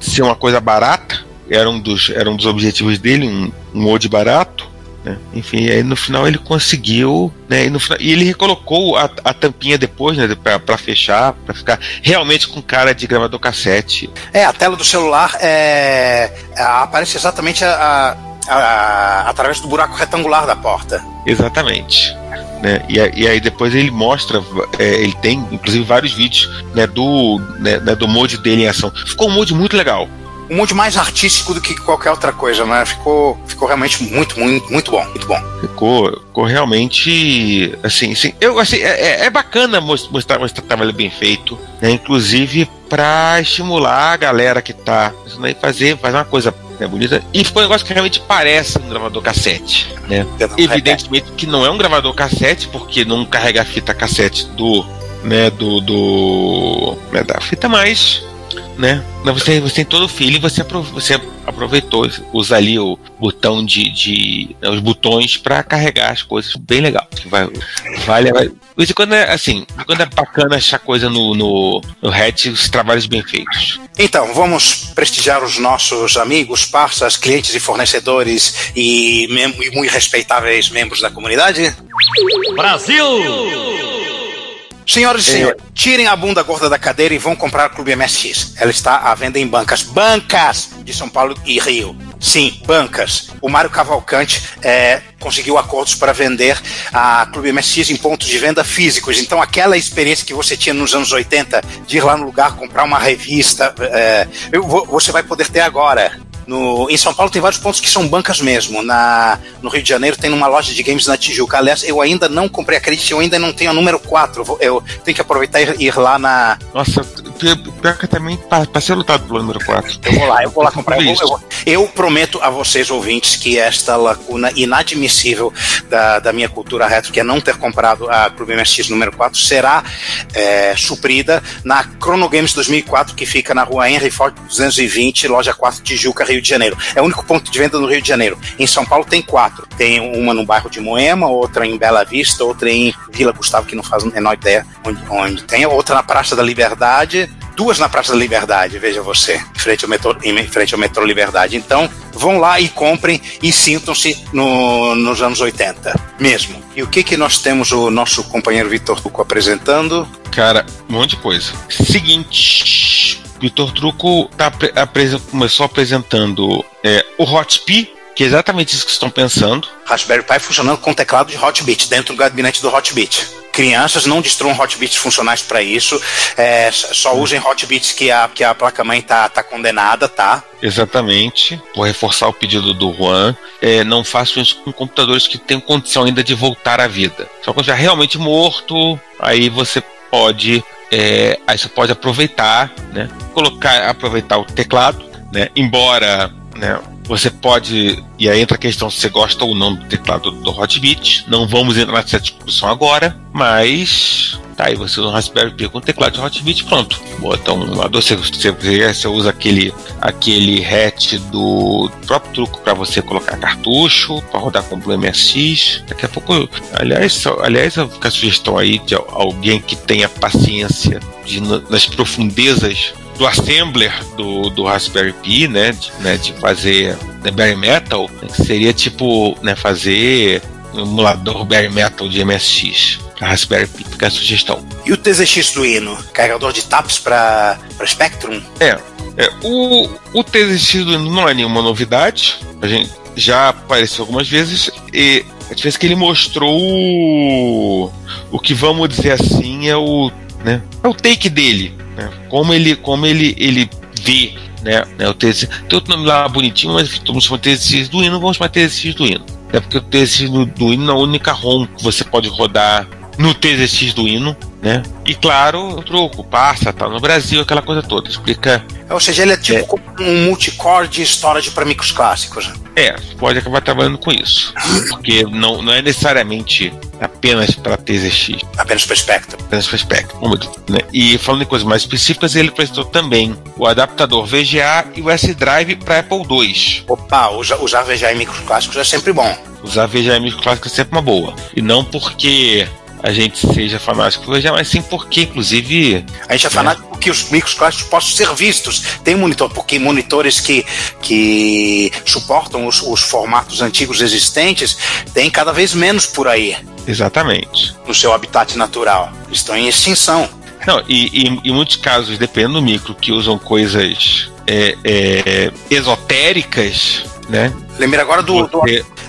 ser uma coisa barata, era um dos, era um dos objetivos dele, um, um mod barato. Né? Enfim, aí no final ele conseguiu, né? E, final- e ele recolocou a, a tampinha depois, né? Pra, pra fechar, pra ficar realmente com cara de gravador cassete. É, a tela do celular é, aparece exatamente a- a- através do buraco retangular da porta. Exatamente. Né? E, e aí depois ele mostra, é, ele tem inclusive vários vídeos né, do, né, né, do mod dele em ação. Ficou um mod muito legal. Um monte mais artístico do que qualquer outra coisa, né? Ficou, ficou realmente muito, muito, muito bom, muito bom. Ficou, ficou realmente assim, assim, eu assim, é, é- é bacana mos- mostrar mostrar trabalho bem feito, né? Inclusive para estimular a galera que tá né, fazer, fazer uma coisa né, bonita. E ficou um negócio que realmente parece um gravador cassete, né? Evidentemente que não é um gravador cassete, porque não carrega a fita cassete do. né, do. do né, da fita mais. Né? Mas você, você tem todo o feeling, você, apro- você aproveitou, usa ali o botão de. de né, os botões para carregar as coisas. Bem legal. Vai, vale, vai. Em quando é assim, quando é bacana achar coisa no, no, no Hatch, os trabalhos bem feitos. Então, vamos prestigiar os nossos amigos, parceiros, clientes e fornecedores e, e muito respeitáveis membros da comunidade? Senhoras e senhores, tirem a bunda gorda da cadeira e vão comprar a Clube MSX. Ela está à venda em bancas. Bancas de São Paulo e Rio. Sim, bancas. O Mário Cavalcante é, conseguiu acordos para vender a Clube MSX em pontos de venda físicos. Então, aquela experiência que você tinha nos anos 80 de ir lá no lugar comprar uma revista, é, você vai poder ter agora. No, em São Paulo tem vários pontos que são bancas mesmo. Na, no Rio de Janeiro tem uma loja de games na Tijuca. Aliás, eu ainda não comprei, acredite, eu ainda não tenho a número 4. Eu tenho que aproveitar e ir lá na. Nossa, pior que também pa- passei lutado pelo número 4. Eu vou lá, eu vou lá comprar. Eu, vou- eu eu prometo a vocês, ouvintes, que esta lacuna inadmissível da, da minha cultura retro, que é não ter comprado a Clube MSX número 4, será é, suprida na Chrono Games 2004, que fica na rua Henry Ford 220, loja 4, Tijuca, Rio de Janeiro. É o único ponto de venda no Rio de Janeiro. Em São Paulo tem quatro. Tem uma no bairro de Moema, outra em Bela Vista, outra em Vila Gustavo, que não faz a menor ideia onde, onde tem, outra na Praça da Liberdade, duas na Praça da Liberdade, veja você, em frente ao metrô, em frente ao metrô Liberdade. Então, vão lá e comprem e sintam-se no- nos anos 80, mesmo. E o que que nós temos o nosso companheiro Vitor Tuco apresentando? Cara, um monte de coisa. Seguinte, Vitor Truco tá apre- começou apresentando é, o Hotp, que é exatamente isso que estão pensando. Raspberry Pi funcionando com teclado de Hotbit dentro do gabinete do Hotbit. Crianças não destruam Hotbits funcionais para isso. é, só usem Hotbits que a, que a placa-mãe tá, tá condenada, tá? Exatamente. Vou reforçar o pedido do Juan. É, não façam isso com computadores que tenham condição ainda de voltar à vida. Só quando já realmente morto, aí você pode é, aí você pode aproveitar, né? Colocar, aproveitar o teclado, né? Embora, né? Você pode, e aí entra a questão se você gosta ou não do teclado do Hotbit. Não vamos entrar nessa discussão agora, mas tá aí você usa um Raspberry Pi com teclado de Hotbit, pronto. Bota um emulador, você, você, você usa aquele, aquele hatch do próprio truco para você colocar cartucho, para rodar com o MSX. Daqui a pouco, aliás, aliás, a sugestão aí de alguém que tenha paciência de, na- nas profundezas do assembler do, do Raspberry Pi, né, de, né, de fazer né, bare metal, que seria tipo, né, fazer um emulador bare metal de MSX. Raspberry Pi, fica a sugestão. E o TZX do Hino? Carregador de TAPS para Spectrum? É, é, o, o TZX do Hino não é nenhuma novidade. A gente já apareceu algumas vezes e a diferença é que ele mostrou o, o que vamos dizer assim é o, né, é o take dele, né, como ele, como ele, ele vê, né, né o TZX. Tem outro nome lá bonitinho, mas todo mundo chama TZX do Hino, vamos chamar TZX do Hino. É porque o TZX do, Hino é a única ROM que você pode rodar no TZX do Hino, né? E claro, o truco, passa, tá no Brasil, aquela coisa toda. Explica. Ou seja, ele é tipo como um multicore de storage para micros clássicos. É, você pode acabar trabalhando com isso. Porque não, não é necessariamente apenas para TZX, Apenas para Spectrum. apenas para Spectrum. Né? E falando em coisas mais específicas, ele apresentou também o adaptador VGA e o S-Drive para Apple II. Opa, usar, usar VGA em micros clássicos é sempre bom. Usar VGA micro clássico é sempre uma boa. E não porque a gente seja fanático VGA, mas sim porque, inclusive, A gente é fanático que os micros clássicos possam ser vistos. Tem monitor, porque monitores que, que suportam os, os formatos antigos existentes tem cada vez menos por aí exatamente. no seu habitat natural. Estão em extinção. Não, e, e em muitos casos, dependendo do micro, que usam coisas é, é, esotéricas, né? Lembrei agora do, do,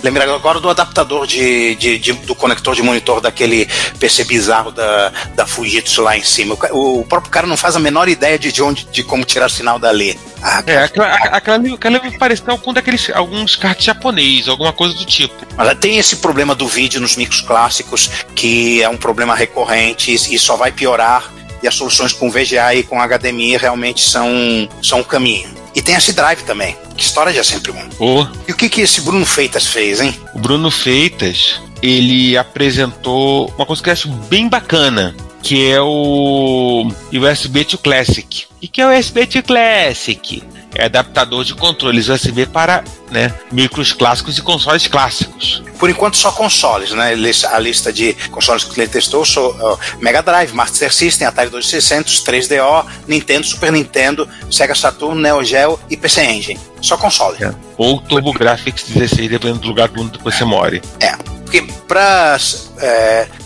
lembrei agora do adaptador de, de- de- do conector de monitor daquele PC bizarro da, da Fujitsu lá em cima. O, o próprio cara não faz a menor ideia de, de onde, de como tirar sinal dali. Ah, É, aquela, aquela, aquela me pareceu algum daqueles, alguns cards japonês, alguma coisa do tipo. Mas tem esse problema do vídeo nos micros clássicos, que é um problema recorrente e e só vai piorar. E as soluções com VGA e com HDMI realmente são, são um caminho. E tem esse drive também, que storage é sempre bom. O, E o que, que esse Bruno Feitas fez, hein? o Bruno Feitas, ele apresentou uma coisa que eu acho bem bacana, que é o USB to Classic. O que é o USB to Classic? É adaptador de controles USB para né, micros clássicos e consoles clássicos. Por enquanto, só consoles, né? A lista de consoles que ele testou são ó, Mega Drive, Master System, Atari 2600, 3DO, Nintendo, Super Nintendo, Sega Saturn, Neo Geo e PC Engine. Só console. É. Ou TurboGrafx 16, dependendo do lugar do mundo que você mora. É, porque para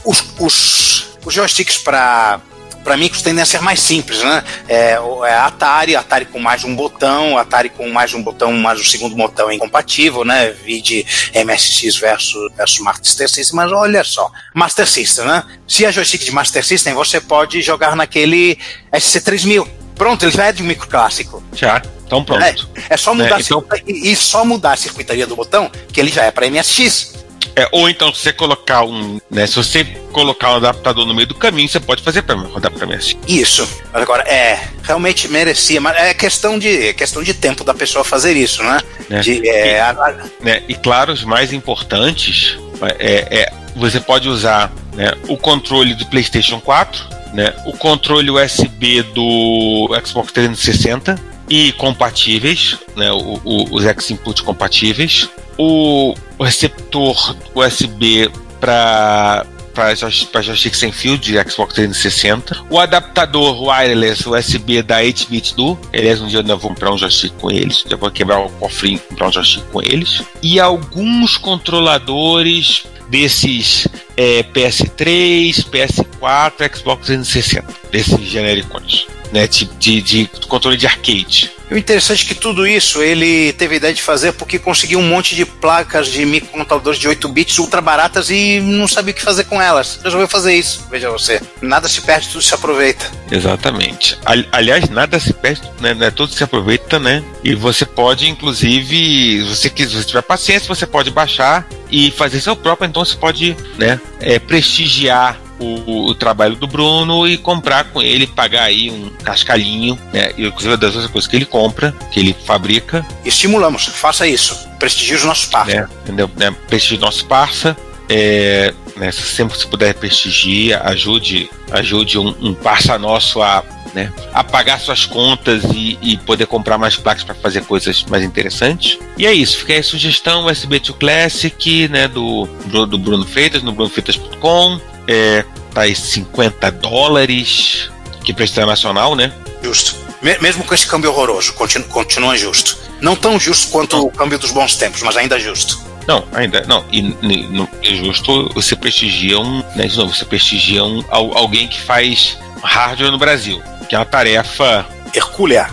os, os, os joysticks para para micros tendem a ser mais simples, né? É, é Atari, Atari com mais um botão, Atari com mais um botão, mais um segundo botão é incompatível, né? Vide MSX versus, versus Master System, mas olha só, Master System, né? Se é joystick de Master System, você pode jogar naquele SC3000. Pronto, ele já é de um micro clássico. Já? Então pronto. É, é só mudar É, a então- circuita- e, e só mudar a circuitaria do botão, que ele já é para MSX. É, ou então, se você colocar um. Né, se você colocar um adaptador no meio do caminho, você pode fazer para rodar para MSX. Isso. Agora, é, realmente merecia, mas é questão de, é questão de tempo da pessoa fazer isso, né? É. De, é, a- a- né? E claro, os mais importantes é, é você pode usar né, o controle do PlayStation 4, né, o controle USB do Xbox 360 e compatíveis, né, o- o- os X-Input compatíveis, o receptor USB para para joystick sem fio de Xbox 360, o adaptador wireless USB da 8-bit do, aliás, um dia eu ainda vou comprar um joystick com eles, já vou quebrar o cofrinho e comprar um joystick com eles, e alguns controladores desses é, PS3, PS4, Xbox 360, desses genéricos, né, de, de, controle de arcade. O interessante é que tudo isso ele teve a ideia de fazer porque conseguiu um monte de placas de microcomputadores de 8 bits ultra baratas e não sabia o que fazer com elas. Resolveu fazer isso, veja você. Nada se perde, tudo se aproveita. Exatamente. Ali- Aliás, nada se perde, né, né, Tudo se aproveita, né? E você pode, inclusive, se você quiser, se você tiver paciência, você pode baixar e fazer seu próprio. Então você pode, né, é, prestigiar o, o trabalho do Bruno e comprar com ele, pagar aí um cascalhinho, né? E inclusive das outras coisas que ele compra, que ele fabrica, Estimulamos, faça isso. Prestigie os nossos parceiros. né? Entendeu? Né? Prestigie nosso parça. É, né, se sempre se puder prestigiar, ajude, ajude um, um parça nosso a, né, a pagar suas contas e, e poder comprar mais placas para fazer coisas mais interessantes. E é isso, fica aí a sugestão USB2 Classic, né, do, do, do Bruno Freitas, no brunofreitas.com. É, tá aí 50 dólares, que preço internacional, né? Justo. Me- mesmo com esse câmbio horroroso, continu- continua justo. Não tão justo quanto o câmbio dos bons tempos, mas ainda justo. Não, ainda não. E n- não é justo você prestigia um, né, de novo, você prestigia um, al- alguém que faz hardware no Brasil, que é uma tarefa, Hercúlea.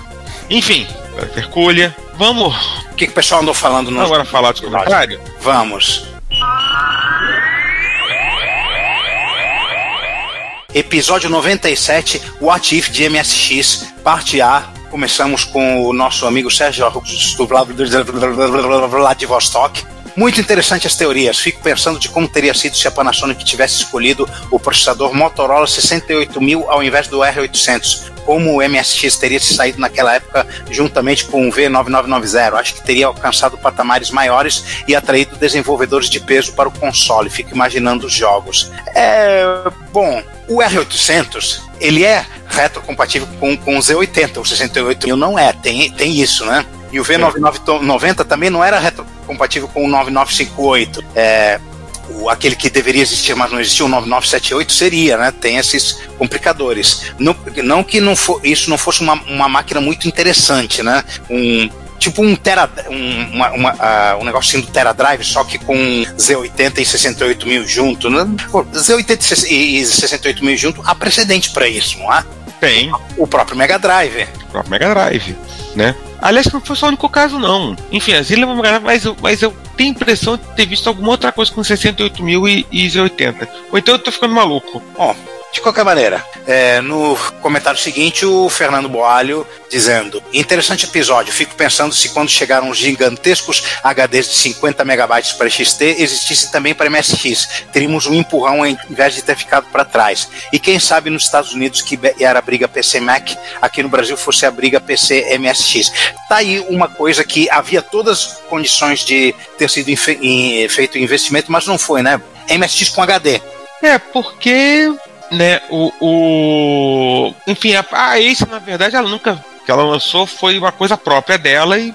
enfim, hercúlea. Vamos O que, que o pessoal andou falando no. agora falar dos comentários? Vamos. Episódio 97, What If de MSX, parte A. Começamos com o nosso amigo Sérgio Augusto Vladivostok. Muito interessante as teorias. Fico pensando de como teria sido se a Panasonic tivesse escolhido o processador Motorola 68000 ao invés do R800. Como o MSX teria se saído naquela época juntamente com o V9990. Acho que teria alcançado patamares maiores e atraído desenvolvedores de peso para o console. Fico imaginando os jogos. É. Bom, o R800 ele é retrocompatível com, com o Z80. O 68000 não é. Tem, tem isso, né? E o V9990 também não era retrocompatível com o 9958. É, o, aquele que deveria existir, mas não existiu, o 9978 seria, né? Tem esses complicadores. Não, não que não for, isso não fosse uma, uma máquina muito interessante, né? Um, tipo um Tera, um, uma, uma, ah, um negocinho do Tera Drive, só que com Z80 e 68 mil junto. Né? Pô, Z80 e 68 mil junto, há precedente para isso, não há? Tem, O próprio Mega Drive. o próprio Mega Drive, né? Aliás, não foi só o único caso, não. Enfim, as ilhas Mega Drive, mas eu, mas eu tenho a impressão de ter visto alguma outra coisa com 68 mil e, e Z80. Ou então eu tô ficando maluco. Bom, de qualquer maneira, é, no comentário seguinte, o Fernando Boalho dizendo: Interessante episódio. Fico pensando se quando chegaram os gigantescos HDs de 50 megabytes para XT, existisse também para MSX. Teríamos um empurrão em vez de ter ficado para trás. E quem sabe nos Estados Unidos, que era a briga PC-Mac, aqui no Brasil fosse a briga PC-MSX. Tá aí uma coisa que havia todas as condições de ter sido feito investimento, mas não foi, né? MSX com HD. É, porque, né, o. o enfim, a, a Ace, na verdade, ela nunca. que ela lançou foi uma coisa própria dela e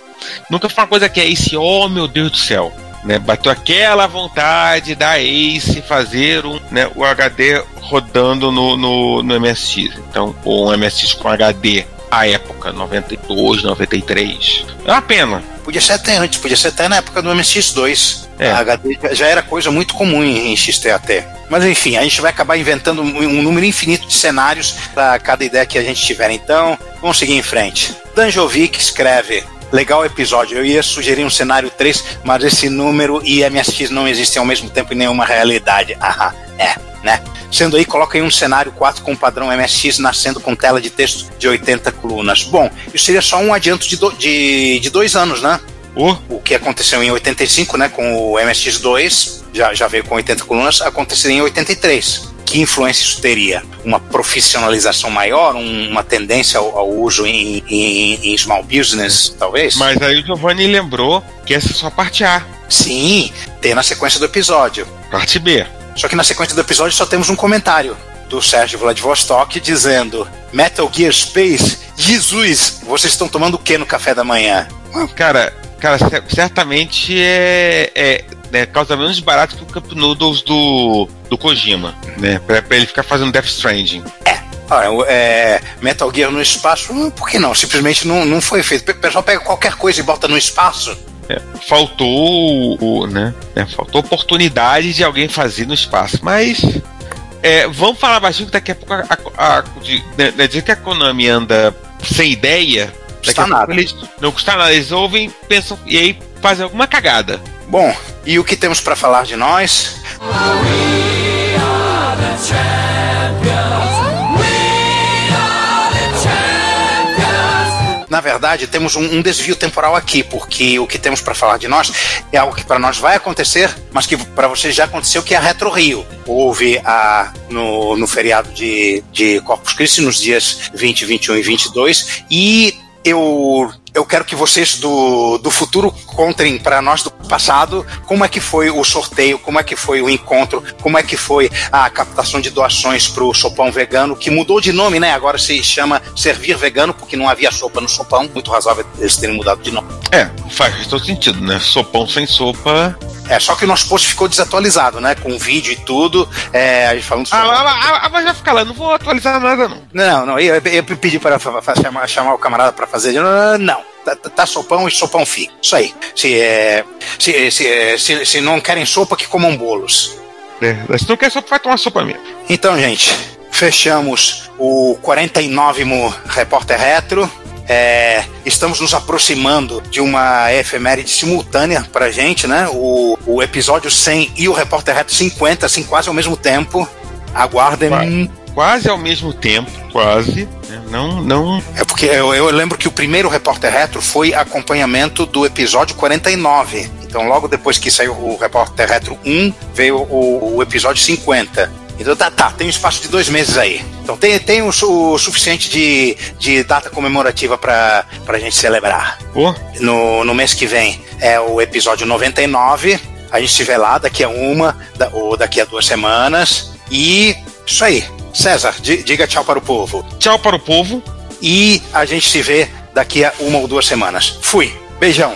nunca foi uma coisa que a Ace, oh meu Deus do céu. Né, bateu aquela vontade da Ace fazer um, né, o HD rodando no, no, no MSX. Então, ou um MSX com HD à época, 92, 93. É uma pena. Podia ser até antes, podia ser até na época do MSX2. É. A HD já- era coisa muito comum em XT até. Mas enfim, a gente vai acabar inventando um número infinito de cenários para cada ideia que a gente tiver. Então, vamos seguir em frente. Danjovic escreve. Legal episódio. Eu ia sugerir um cenário 3, mas esse número e MSX não existem ao mesmo tempo em nenhuma realidade. Aham, é, né? Sendo aí, coloca aí um cenário 4 com padrão MSX nascendo com tela de texto de 80 colunas. Bom, isso seria só um adianto de, do- de, de dois anos, né? Oh, o que aconteceu em 85, né, com o MSX2, já, já veio com 80 colunas, aconteceria em 83. Que influência isso teria? Uma profissionalização maior, um- uma tendência ao, ao uso em, em- em small business, talvez? mas aí o Giovanni lembrou que essa é só a parte A. Sim, tem na sequência do episódio. Parte B. Só que na sequência do episódio só temos um comentário do Sérgio Vladivostok dizendo Metal Gear Space, Jesus, vocês estão tomando o que no café da manhã? Cara, cara, cer- certamente é, é né, causa menos barato que o Cup Noodles do, do Kojima, né? Pra, pra ele ficar fazendo Death Stranding. Olha, o- é, Metal Gear no espaço, hum, por que não? Simplesmente não, não foi feito. O pessoal pega qualquer coisa e bota no espaço. Faltou o, o, né, né, Faltou oportunidade de alguém fazer no espaço, mas é, vamos falar baixinho que daqui a pouco a, a, a, de, né, né, dizer que a Konami anda sem ideia. Daqui Custa a pouco nada. eles não custa nada, eles ouvem, pensam e aí fazem alguma cagada. Bom, e o que temos para falar de nós? Na verdade, temos um, um desvio temporal aqui, porque o que temos para falar de nós é algo que para nós vai acontecer, mas que para vocês já aconteceu, que é a Retro Rio. Houve a, no, no feriado de, de Corpus Christi, nos dias 20, 21 e 22, e eu eu quero que vocês do, do futuro contem para nós do passado como é que foi o sorteio, como é que foi o encontro, como é que foi a captação de doações para o sopão vegano, que mudou de nome, né? Agora se chama Servir Vegano, porque não havia sopa no sopão. Muito razoável eles terem mudado de nome. É, faz todo sentido, né? Sopão sem sopa. É, só que o nosso post ficou desatualizado, né? Com vídeo e tudo. É, a gente falando Ah, sobre. ah, ah, ah, mas vai ficar lá, não vou atualizar nada, não. Não, não, eu, eu pedi para chamar, chamar o camarada para fazer. Não, tá, tá- tá sopão e sopão fica. Isso aí. Se, é, se, se, é, se, se não querem sopa, que comam bolos. É, se não quer sopa, vai tomar sopa mesmo. Então, gente, fechamos o 49 Repórter Retro. É, estamos nos aproximando de uma efeméride simultânea pra gente, né? O, o episódio 100 e o Repórter Retro 50, assim, quase ao mesmo tempo. Aguardem. Vai. Quase ao mesmo tempo, quase. Né? Não, não. É porque eu, eu lembro que o primeiro Repórter Retro foi acompanhamento do episódio 49. Então, logo depois que saiu o Repórter Retro 1, veio o, o episódio 50. Então, tá, tá, tem um espaço de dois meses aí. Então, tem, tem o, o suficiente de, de data comemorativa pra, pra gente celebrar. Pô, No, no mês que vem é o episódio 99. A gente se vê lá daqui a uma da- ou daqui a duas semanas. E isso aí. César, di- diga tchau para o povo. tchau para o povo. E a gente se vê daqui a uma ou duas semanas. Fui. Beijão.